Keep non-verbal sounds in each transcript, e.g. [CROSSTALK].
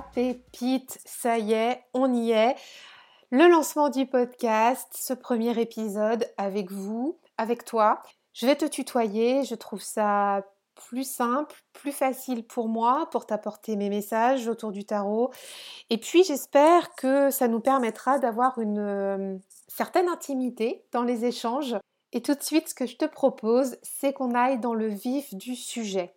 pépite. Ça y est, on y est. Le lancement du podcast, ce premier épisode avec vous, avec toi. Je vais te tutoyer, je trouve ça plus simple, plus facile pour moi pour t'apporter mes messages autour du tarot. Et puis j'espère que ça nous permettra d'avoir une euh, certaine intimité dans les échanges. Et tout de suite, ce que je te propose, c'est qu'on aille dans le vif du sujet.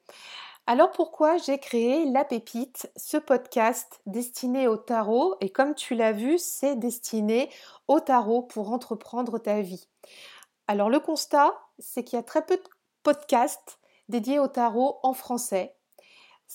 Alors pourquoi j'ai créé La Pépite, ce podcast destiné au tarot et comme tu l'as vu, c'est destiné au tarot pour entreprendre ta vie. Alors le constat, c'est qu'il y a très peu de podcasts dédiés au tarot en français.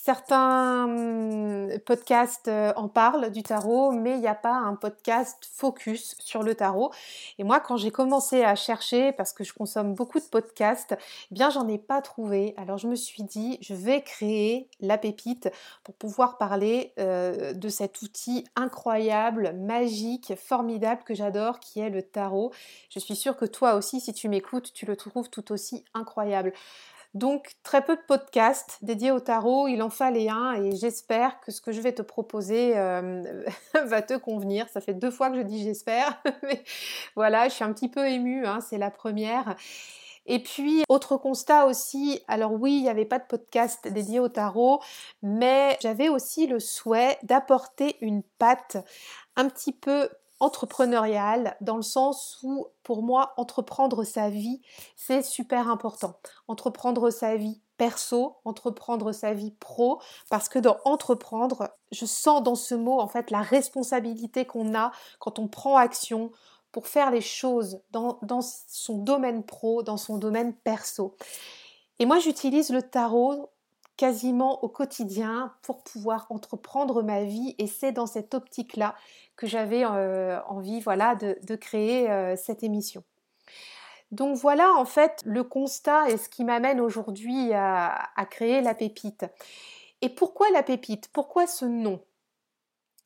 Certains hum, podcasts euh, en parlent du tarot, mais il n'y a pas un podcast focus sur le tarot. Et moi, quand j'ai commencé à chercher, parce que je consomme beaucoup de podcasts, eh bien, j'en ai pas trouvé. Alors, je me suis dit, je vais créer la pépite pour pouvoir parler euh, de cet outil incroyable, magique, formidable que j'adore, qui est le tarot. Je suis sûre que toi aussi, si tu m'écoutes, tu le trouves tout aussi incroyable. Donc très peu de podcasts dédiés au tarot, il en fallait un et j'espère que ce que je vais te proposer euh, [LAUGHS] va te convenir. Ça fait deux fois que je dis j'espère, [LAUGHS] mais voilà, je suis un petit peu émue, hein, c'est la première. Et puis, autre constat aussi, alors oui, il n'y avait pas de podcast dédié au tarot, mais j'avais aussi le souhait d'apporter une patte un petit peu entrepreneurial dans le sens où pour moi entreprendre sa vie c'est super important. Entreprendre sa vie perso, entreprendre sa vie pro parce que dans entreprendre, je sens dans ce mot en fait la responsabilité qu'on a quand on prend action pour faire les choses dans, dans son domaine pro, dans son domaine perso. Et moi j'utilise le tarot quasiment au quotidien pour pouvoir entreprendre ma vie et c'est dans cette optique-là j'avais euh, envie voilà, de, créer euh, cette émission. Donc voilà en fait le constat et ce qui m'amène aujourd'hui à, créer la pépite. Et pourquoi la pépite? Pourquoi ce nom?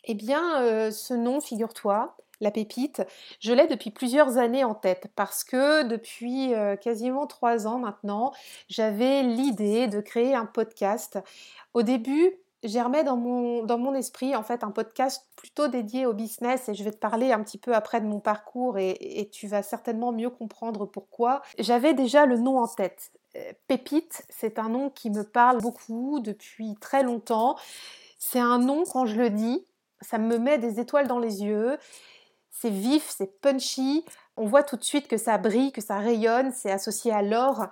Eh bien euh, ce nom, figure-toi, la pépite, je l'ai depuis plusieurs années en tête parce que depuis quasiment trois ans maintenant, j'avais l'idée de créer un podcast. Au début, germais dans mon, dans mon esprit en fait un podcast plutôt dédié au business et je vais te parler un petit peu après de mon parcours et, et tu vas certainement mieux comprendre pourquoi. J'avais déjà le nom en tête. Euh, pépite, c'est un nom qui me parle beaucoup depuis très longtemps. C'est un nom, quand je le dis, ça me met des étoiles dans les yeux c'est vif, c'est punchy. On voit tout de suite que ça brille, que ça rayonne, c'est associé à l'or.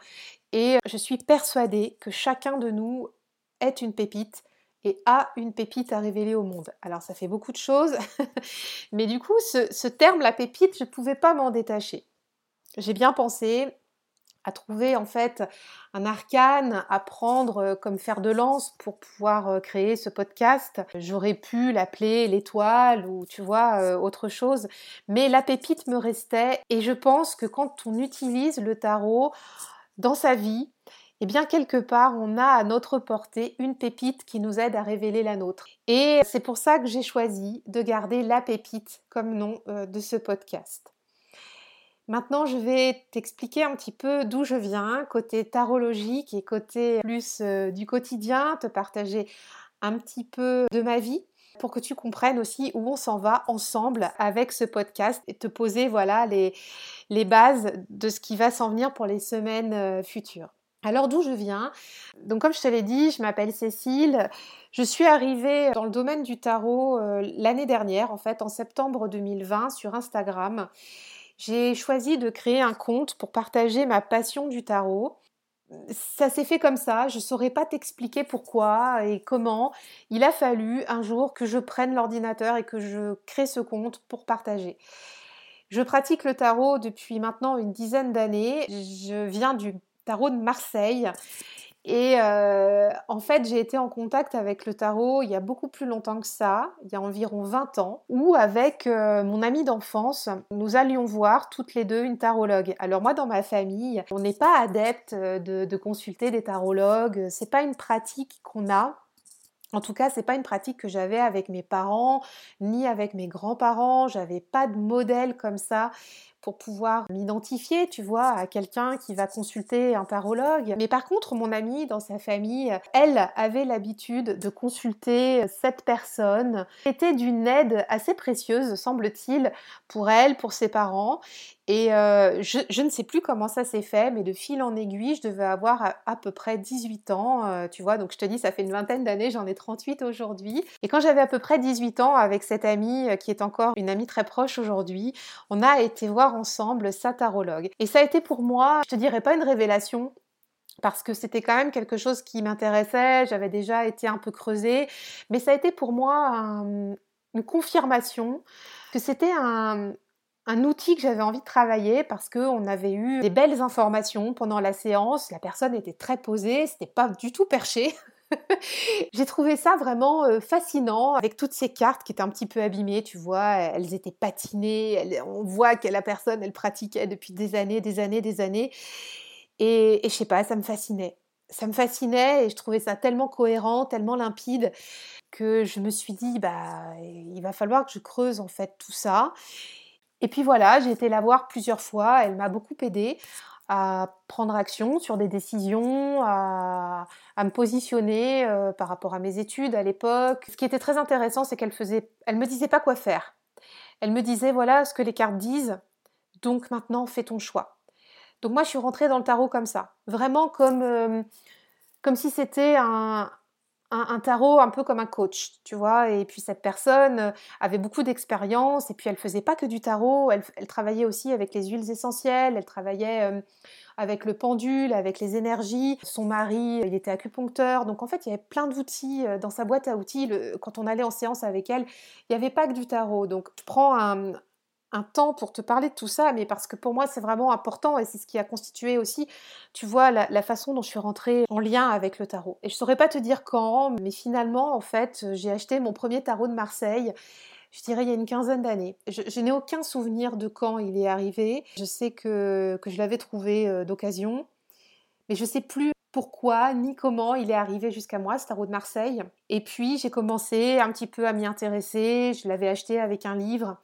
Et je suis persuadée que chacun de nous est une pépite et a une pépite à révéler au monde. Alors ça fait beaucoup de choses, [LAUGHS] mais du coup, ce, terme, la pépite, je ne pouvais pas m'en détacher. J'ai bien pensé, à trouver en fait un arcane à prendre euh, comme fer de lance pour pouvoir euh, créer ce podcast. J'aurais pu l'appeler l'étoile ou tu vois euh, autre chose, mais la pépite me restait et je pense que quand on utilise le tarot dans sa vie, eh bien quelque part on a à notre portée une pépite qui nous aide à révéler la nôtre. Et c'est pour ça que j'ai choisi de garder la pépite comme nom de ce podcast. Maintenant, je vais t'expliquer un petit peu d'où je viens, côté tarologique et côté plus euh, du quotidien, te partager un petit peu de ma vie pour que tu comprennes aussi où on s'en va ensemble avec ce podcast et te poser voilà les, les bases de ce qui va s'en venir pour les semaines euh, futures. Alors d'où je viens? Donc comme je te l'ai dit, je m'appelle Cécile. Je suis arrivée dans le domaine du tarot euh, l'année dernière, en fait en septembre 2020 sur Instagram j'ai choisi de créer un compte pour partager ma passion du tarot. Ça s'est fait comme ça, je ne saurais pas t'expliquer pourquoi et comment. Il a fallu un jour que je prenne l'ordinateur et que je crée ce compte pour partager. Je pratique le tarot depuis maintenant une dizaine d'années. Je viens du tarot de Marseille Et euh, en fait, j'ai été en contact avec le tarot il y a beaucoup plus longtemps que ça, il y a environ 20 ans, où avec euh, mon ami d'enfance, nous allions voir toutes les deux une tarologue. Alors moi, dans ma famille, on n'est pas adepte de, de consulter des tarologues, c'est pas une pratique qu'on a. En tout cas, c'est pas une pratique que j'avais avec mes parents ni avec mes grands-parents. J'avais pas de modèle comme ça pour pouvoir m'identifier, tu vois, à quelqu'un qui va consulter un tarologue. Mais par contre, mon amie dans sa famille, elle avait l'habitude de consulter cette personne. C'était d'une aide assez précieuse, semble-t-il, pour elle, pour ses parents. Et euh, je, ne sais plus comment ça s'est fait, mais de fil en aiguille, je devais avoir à, peu près 18 ans, euh, tu vois, donc je te dis, ça fait une vingtaine d'années, j'en ai 38 aujourd'hui. Et quand j'avais à peu près 18 ans, avec cette amie euh, qui est encore une amie très proche aujourd'hui, on a été voir ensemble sa tarologue. Et ça a été pour moi, je te dirais pas une révélation, parce que c'était quand même quelque chose qui m'intéressait, j'avais déjà été un peu creusée, mais ça a été pour moi une confirmation que c'était un, un outil que j'avais envie de travailler parce qu'on avait eu des belles informations pendant la séance. La personne était très posée, c'était pas du tout perché. [LAUGHS] J'ai trouvé ça vraiment fascinant avec toutes ces cartes qui étaient un petit peu abîmées, tu vois, elles étaient patinées, on voit que la personne, elle pratiquait depuis des années, des années, des années. Et, et je sais pas, ça me fascinait. Ça me fascinait et je trouvais ça tellement cohérent, tellement limpide que je me suis dit, bah, il va falloir que je creuse en fait tout ça. Et puis voilà, j'ai été la voir plusieurs fois, elle m'a beaucoup aidée à prendre action sur des décisions, à, me positionner euh, par rapport à mes études à l'époque. Ce qui était très intéressant, c'est qu'elle faisait, elle me disait pas quoi faire. Elle me disait voilà ce que les cartes disent, donc maintenant fais ton choix. Donc moi je suis rentrée dans le tarot comme ça, vraiment comme euh, comme si c'était un, un, tarot un peu comme un coach, tu vois. Et puis cette personne euh, avait beaucoup d'expérience et puis elle faisait pas que du tarot, elle, travaillait aussi avec les huiles essentielles, elle travaillait euh, avec le pendule, avec les énergies. Son mari, il était acupuncteur, donc en fait il y avait plein d'outils euh, dans sa boîte à outils. quand on allait en séance avec elle, il n'y avait pas que du tarot. Donc je prends un, un temps pour te parler de tout ça, mais parce que pour moi c'est vraiment important et c'est ce qui a constitué aussi, tu vois, la, façon dont je suis rentrée en lien avec le tarot. Et je saurais pas te dire quand, mais finalement, en fait, j'ai acheté mon premier tarot de Marseille. Je dirais il y a une quinzaine d'années. Je, n'ai aucun souvenir de quand il est arrivé. Je sais que, que je l'avais trouvé euh, d'occasion, mais je sais plus pourquoi ni comment il est arrivé jusqu'à moi, ce tarot de Marseille. Et puis j'ai commencé un petit peu à m'y intéresser. Je l'avais acheté avec un livre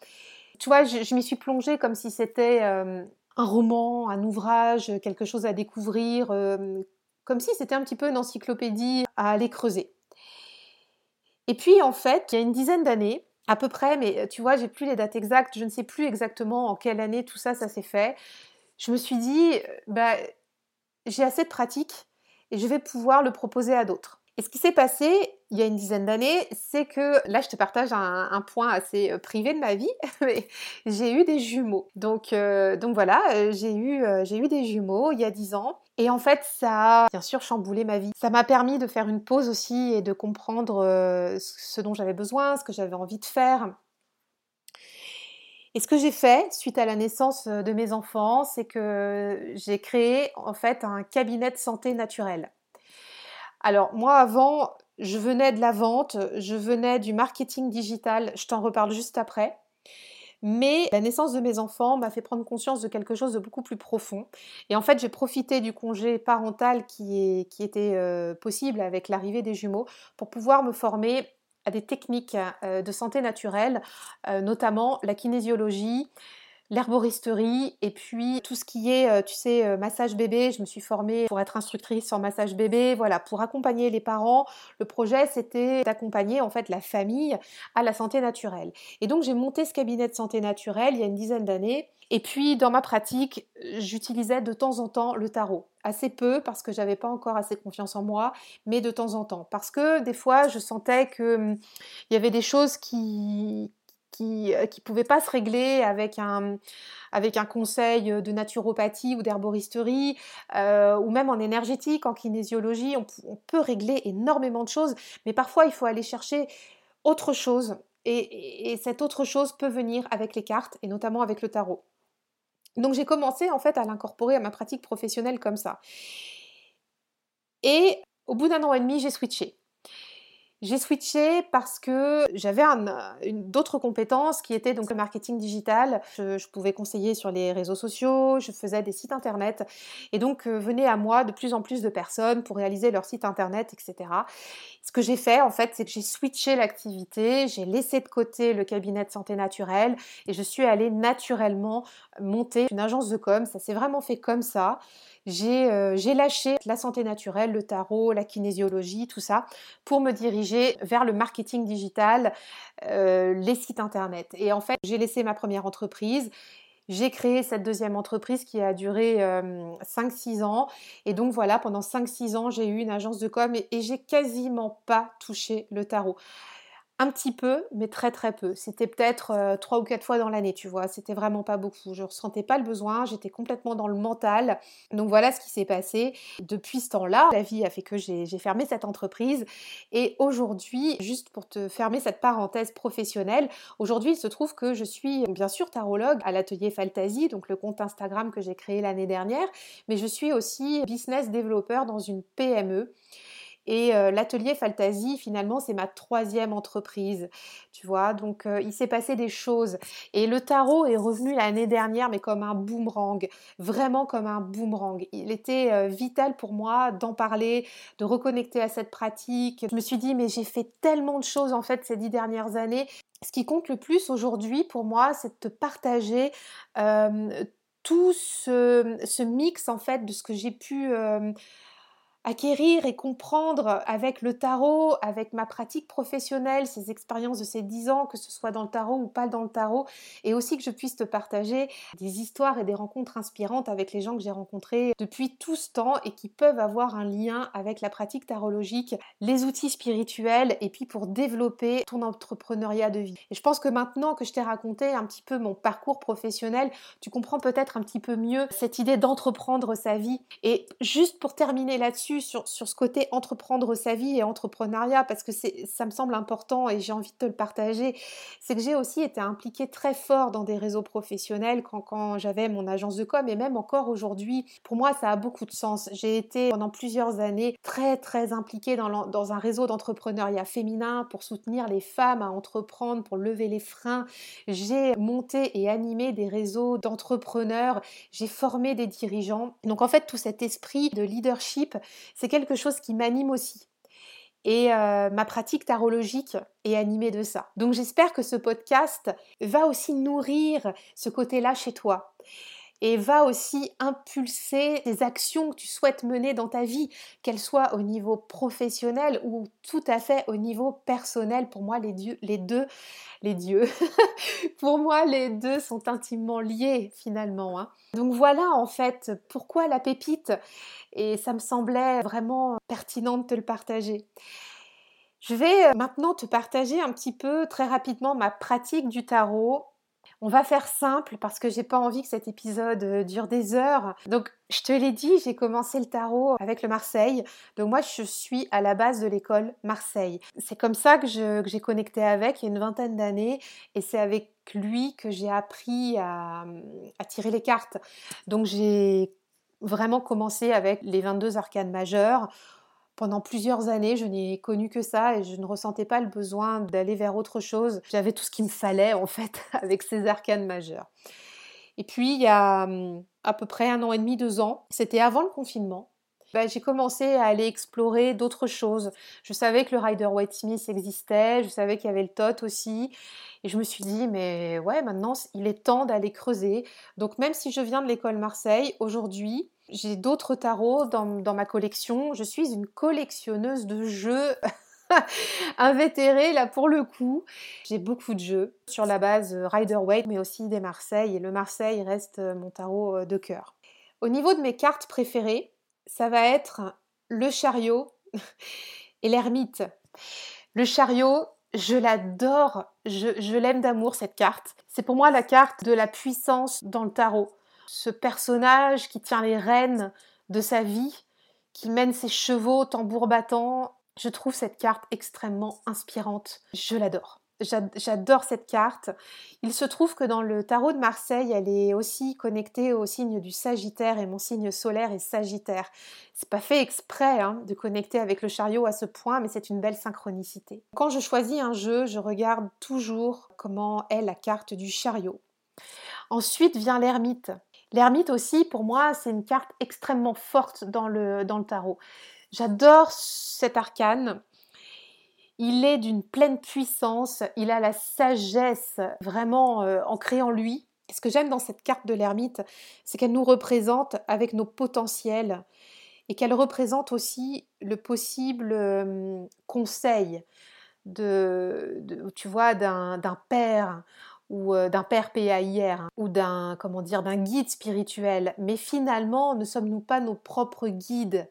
tu vois, je, m'y suis plongée comme si c'était euh, un roman, un ouvrage, quelque chose à découvrir, euh, comme si c'était un petit peu une encyclopédie à aller creuser. Et puis en fait, il y a une dizaine d'années, à peu près, mais euh, tu vois, j'ai plus les dates exactes, je ne sais plus exactement en quelle année tout ça, ça s'est fait. Je me suis dit, bah, j'ai assez de pratique et je vais pouvoir le proposer à d'autres. Et ce qui s'est passé il y a une dizaine d'années, c'est que là, je te partage un, point assez euh, privé de ma vie, [LAUGHS] j'ai eu des jumeaux. Donc, euh, donc voilà, euh, j'ai eu, j'ai eu des jumeaux il y a dix ans. Et en fait, ça a bien sûr chamboulé ma vie. Ça m'a permis de faire une pause aussi et de comprendre ce dont j'avais besoin, ce que j'avais envie de faire. Et ce que j'ai fait suite à la naissance de mes enfants, c'est que j'ai créé en fait un cabinet de santé naturelle. Alors moi avant, je venais de la vente, je venais du marketing digital, je t'en reparle juste après. Mais la naissance de mes enfants m'a fait prendre conscience de quelque chose de beaucoup plus profond. Et en fait, j'ai profité du congé parental qui, était euh, possible avec l'arrivée des jumeaux pour pouvoir me former à des techniques euh, de santé naturelle, euh, notamment la kinésiologie, l'herboristerie et puis tout ce qui est, euh, tu sais, euh, massage bébé. Je me suis formée pour être instructrice en massage bébé, voilà, pour accompagner les parents. Le projet, c'était d'accompagner en fait la famille à la santé naturelle. Et donc j'ai monté ce cabinet de santé naturelle il y a une dizaine d'années. Et puis dans ma pratique, j'utilisais de temps en temps le tarot. Assez peu parce que j'avais pas encore assez confiance en moi, mais de temps en temps. Parce que des fois, je sentais qu'il hum, y avait des choses qui, qui ne euh, pouvaient pas se régler avec un, avec un conseil de naturopathie ou d'herboristerie, euh, ou même en énergétique, en kinésiologie. On, peut régler énormément de choses, mais parfois il faut aller chercher autre chose. Et, et, cette autre chose peut venir avec les cartes, et notamment avec le tarot. Donc j'ai commencé en fait à l'incorporer à ma pratique professionnelle comme ça. Et au bout d'un an et demi, j'ai switché. J'ai switché parce que j'avais d'autres compétences qui étaient donc le marketing digital. Je, pouvais conseiller sur les réseaux sociaux, je faisais des sites internet et donc euh, venaient à moi de plus en plus de personnes pour réaliser leur site internet, etc. Ce que j'ai fait en fait, c'est que j'ai switché l'activité, j'ai laissé de côté le cabinet de santé naturelle et je suis allée naturellement monter une agence de com. Ça s'est vraiment fait comme ça. Euh, j'ai lâché la santé naturelle, le tarot, la kinésiologie, tout ça, pour me diriger vers le marketing digital, euh, les sites internet. Et en fait, j'ai laissé ma première entreprise. J'ai créé cette deuxième entreprise qui a duré 5-6 euh, ans. Et donc voilà, pendant 5-6 ans, j'ai eu une agence de com et, et j'ai quasiment pas touché le tarot un petit peu, mais très très peu. C'était peut-être euh, trois ou quatre fois dans l'année, tu vois. C'était vraiment pas beaucoup. Je ressentais pas le besoin, j'étais complètement dans le mental. Donc voilà ce qui s'est passé. Depuis ce temps-là, la vie a fait que j'ai fermé cette entreprise. Et aujourd'hui, juste pour te fermer cette parenthèse professionnelle, aujourd'hui il se trouve que je suis bien sûr tarologue à l'atelier Fantasy, donc le compte Instagram que j'ai créé l'année dernière, mais je suis aussi business développeur dans une PME. Et euh, l'atelier Fantasy, finalement, c'est ma troisième entreprise, tu vois. Donc, euh, il s'est passé des choses. Et le tarot est revenu l'année dernière, mais comme un boomerang, vraiment comme un boomerang. Il était euh, vital pour moi d'en parler, de reconnecter à cette pratique. Je me suis dit, mais j'ai fait tellement de choses, en fait, ces dix dernières années. Ce qui compte le plus aujourd'hui pour moi, c'est de te partager tout ce, mix, en fait, de ce que j'ai pu acquérir et comprendre avec le tarot, avec ma pratique professionnelle, ces expériences de ces dix ans, que ce soit dans le tarot ou pas dans le tarot, et aussi que je puisse te partager des histoires et des rencontres inspirantes avec les gens que j'ai rencontrés depuis tout ce temps et qui peuvent avoir un lien avec la pratique tarologique, les outils spirituels et puis pour développer ton entrepreneuriat de vie. Et je pense que maintenant que je t'ai raconté un petit peu mon parcours professionnel, tu comprends peut-être un petit peu mieux cette idée d'entreprendre sa vie. Et juste pour terminer là-dessus, sur, ce côté entreprendre sa vie et entrepreneuriat parce que ça me semble important et j'ai envie de te le partager. C'est que j'ai aussi été impliquée très fort dans des réseaux professionnels quand, quand j'avais mon agence de com et même encore aujourd'hui. Pour moi, ça a beaucoup de sens. J'ai été pendant plusieurs années très très impliquée dans, dans un réseau d'entrepreneuriat féminin pour soutenir les femmes à entreprendre, pour lever les freins. J'ai monté et animé des réseaux d'entrepreneurs. J'ai formé des dirigeants. Donc en fait, tout cet esprit de leadership, c'est quelque chose qui m'anime aussi. Et euh, ma pratique tarologique est animée de ça. Donc j'espère que ce podcast va aussi nourrir ce côté-là chez toi et va aussi impulser des actions que tu souhaites mener dans ta vie, qu'elles soient au niveau professionnel ou tout à fait au niveau personnel. Pour moi, les, dieux, les deux, les dieux, [LAUGHS] pour moi, les deux sont intimement liés finalement. Hein. Donc voilà en fait pourquoi la pépite? Et ça me semblait vraiment pertinent de te le partager. Je vais maintenant te partager un petit peu très rapidement ma pratique du tarot on va faire simple parce que j'ai pas envie que cet épisode euh, dure des heures. Donc, je te l'ai dit, j'ai commencé le tarot avec le Marseille. Donc, moi, je suis à la base de l'école Marseille. C'est comme ça que, j'ai connecté avec il y a une vingtaine d'années et c'est avec lui que j'ai appris à, tirer les cartes. Donc, j'ai vraiment commencé avec les 22 arcanes majeures pendant plusieurs années, je n'ai connu que ça et je ne ressentais pas le besoin d'aller vers autre chose. J'avais tout ce qu'il me fallait en fait [LAUGHS] avec ces arcanes majeures. Et puis il y a hum, à peu près un an et demi, deux ans, c'était avant le confinement, bah, j'ai commencé à aller explorer d'autres choses. Je savais que le Rider White Smith existait, je savais qu'il y avait le TOT aussi. Et je me suis dit, mais ouais, maintenant, il est temps d'aller creuser. Donc même si je viens de l'école Marseille, aujourd'hui, j'ai d'autres tarots dans, ma collection. Je suis une collectionneuse de jeux [LAUGHS] invétérée là pour le coup. J'ai beaucoup de jeux sur la base Rider Waite mais aussi des Marseille et le Marseille reste mon tarot euh, de cœur. Au niveau de mes cartes préférées, ça va être le chariot [LAUGHS] et l'ermite. Le chariot, je l'adore, je l'aime d'amour cette carte. C'est pour moi la carte de la puissance dans le tarot ce personnage qui tient les rênes de sa vie, qui mène ses chevaux tambour battant. Je trouve cette carte extrêmement inspirante. Je l'adore. J'adore cette carte. Il se trouve que dans le tarot de Marseille, elle est aussi connectée au signe du Sagittaire et mon signe solaire est Sagittaire. C'est pas fait exprès hein, de connecter avec le chariot à ce point, mais c'est une belle synchronicité. Quand je choisis un jeu, je regarde toujours comment est la carte du chariot. Ensuite vient l'ermite. L'ermite aussi, pour moi, c'est une carte extrêmement forte dans le, tarot. J'adore cet arcane. Il est d'une pleine puissance, il a la sagesse vraiment euh, ancrée en lui. Ce que j'aime dans cette carte de l'ermite, c'est qu'elle nous représente avec nos potentiels et qu'elle représente aussi le possible euh, conseil de, tu vois, d'un père ou euh, d'un père PAIR hein, ou d'un comment dire d'un guide spirituel. Mais finalement ne sommes-nous pas nos propres guides?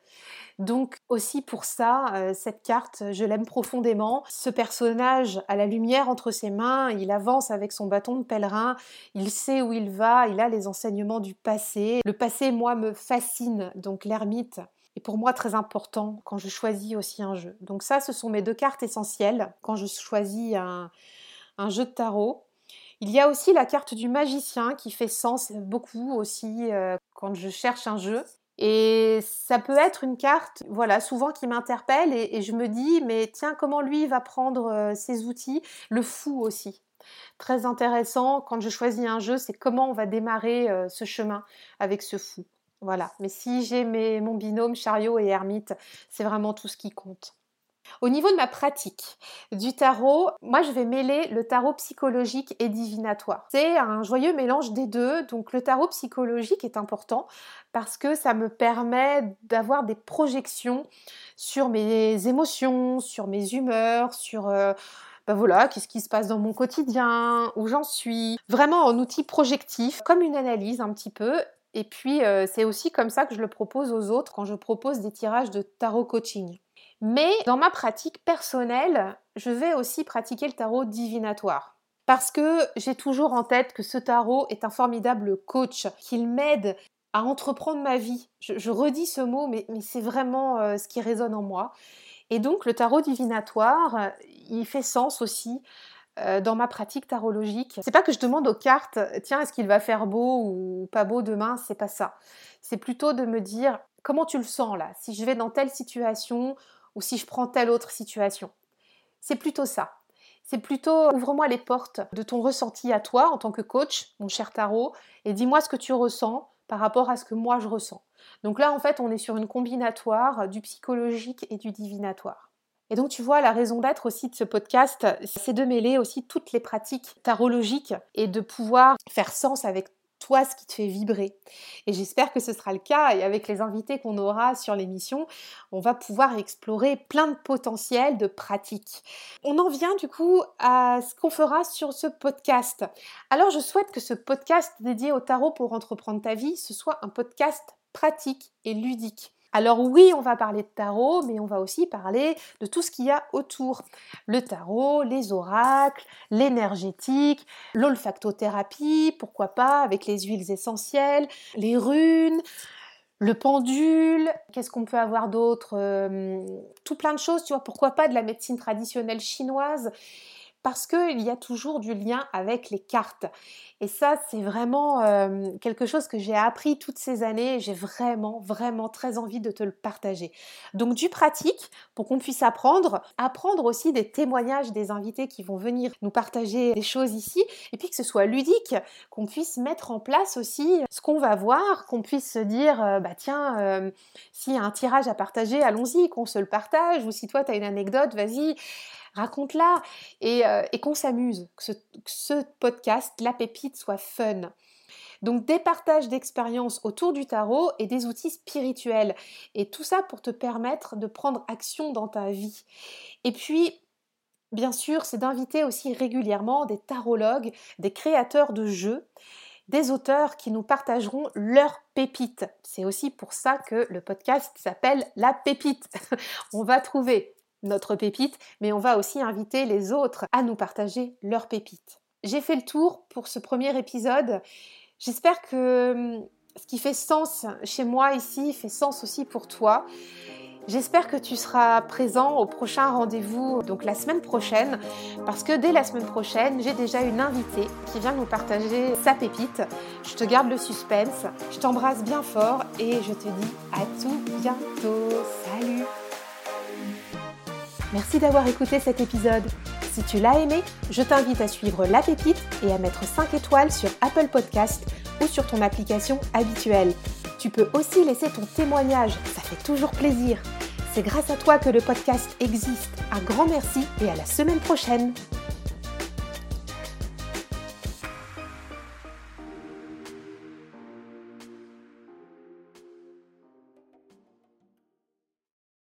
Donc aussi pour ça euh, cette carte je l'aime profondément. Ce personnage a la lumière entre ses mains il avance avec son bâton de pèlerin. Il sait où il va il a les enseignements du passé. Le passé moi me fascine donc l'ermite est pour moi très important quand je choisis aussi un jeu. Donc ça ce sont mes deux cartes essentielles. Quand je choisis un jeu de tarot il y a aussi la carte du magicien qui fait sens beaucoup aussi euh, quand je cherche un jeu. Et ça peut être une carte, voilà, souvent qui m'interpelle et, je me dis, mais tiens, comment lui va prendre euh, ses outils? Le fou aussi. Très intéressant, quand je choisis un jeu, c'est comment on va démarrer euh, ce chemin avec ce fou. Voilà, mais si j'ai mon binôme chariot et ermite, c'est vraiment tout ce qui compte. Au niveau de ma pratique du tarot, moi je vais mêler le tarot psychologique et divinatoire. C'est un joyeux mélange des deux, donc le tarot psychologique est important parce que ça me permet d'avoir des projections sur mes émotions, sur mes humeurs, sur... Euh, ben qu'est-ce qui se passe dans mon quotidien, où j'en suis. Vraiment en outil projectif, comme une analyse un petit peu. Et puis, euh, c'est aussi comme ça que je le propose aux autres quand je propose des tirages de tarot coaching. Mais dans ma pratique personnelle, je vais aussi pratiquer le tarot divinatoire. Parce que j'ai toujours en tête que ce tarot est un formidable coach, qu'il m'aide à entreprendre ma vie. Je, redis ce mot, mais, c'est vraiment euh, ce qui résonne en moi. Et donc le tarot divinatoire, il fait sens aussi euh, dans ma pratique tarologique. C'est pas que je demande aux cartes, tiens, est-ce qu'il va faire beau ou pas beau demain, c'est pas ça. C'est plutôt de me dire, comment tu le sens là? Si je vais dans telle situation, ou si je prends telle autre situation. C'est plutôt ça. C'est plutôt ouvre-moi les portes de ton ressenti à toi en tant que coach, mon cher tarot, et dis-moi ce que tu ressens par rapport à ce que moi je ressens. Donc là, en fait, on est sur une combinatoire du psychologique et du divinatoire. Et donc tu vois, la raison d'être aussi de ce podcast, c'est de mêler aussi toutes les pratiques tarologiques et de pouvoir faire sens avec ce qui te fait vibrer. Et j'espère que ce sera le cas et avec les invités qu'on aura sur l'émission, on va pouvoir explorer plein de potentiels de pratiques. On en vient du coup à ce qu'on fera sur ce podcast. Alors je souhaite que ce podcast dédié au tarot pour entreprendre ta vie, ce soit un podcast pratique et ludique. Alors oui, on va parler de tarot, mais on va aussi parler de tout ce qu'il y a autour. Le tarot, les oracles, l'énergétique, l'olfactothérapie, pourquoi pas, avec les huiles essentielles, les runes, le pendule, qu'est-ce qu'on peut avoir d'autre euh, Tout plein de choses, tu vois, pourquoi pas de la médecine traditionnelle chinoise parce qu'il y a toujours du lien avec les cartes. Et ça, c'est vraiment euh, quelque chose que j'ai appris toutes ces années j'ai vraiment, vraiment très envie de te le partager. Donc du pratique pour qu'on puisse apprendre, apprendre aussi des témoignages des invités qui vont venir nous partager des choses ici, et puis que ce soit ludique, qu'on puisse mettre en place aussi ce qu'on va voir, qu'on puisse se dire, euh, bah tiens, euh, s'il y a un tirage à partager, allons-y, qu'on se le partage, ou si toi tu as une anecdote, vas-y raconte-la euh, et, qu'on s'amuse, que ce, podcast, La Pépite, soit fun. Donc des partages d'expériences autour du tarot et des outils spirituels. Et tout ça pour te permettre de prendre action dans ta vie. Et puis, bien sûr, c'est d'inviter aussi régulièrement des tarologues, des créateurs de jeux, des auteurs qui nous partageront leurs pépites. C'est aussi pour ça que le podcast s'appelle La Pépite. [LAUGHS] On va trouver notre pépite, mais on va aussi inviter les autres à nous partager leurs pépites. J'ai fait le tour pour ce premier épisode. J'espère que hum, ce qui fait sens chez moi ici fait sens aussi pour toi. J'espère que tu seras présent au prochain rendez-vous, donc la semaine prochaine, parce que dès la semaine prochaine, j'ai déjà une invitée qui vient nous partager sa pépite. Je te garde le suspense, je t'embrasse bien fort et je te dis à tout bientôt. Salut Merci d'avoir écouté cet épisode. Si tu l'as aimé, je t'invite à suivre La Pépite et à mettre 5 étoiles sur Apple Podcast ou sur ton application habituelle. Tu peux aussi laisser ton témoignage, ça fait toujours plaisir. C'est grâce à toi que le podcast existe. Un grand merci et à la semaine prochaine.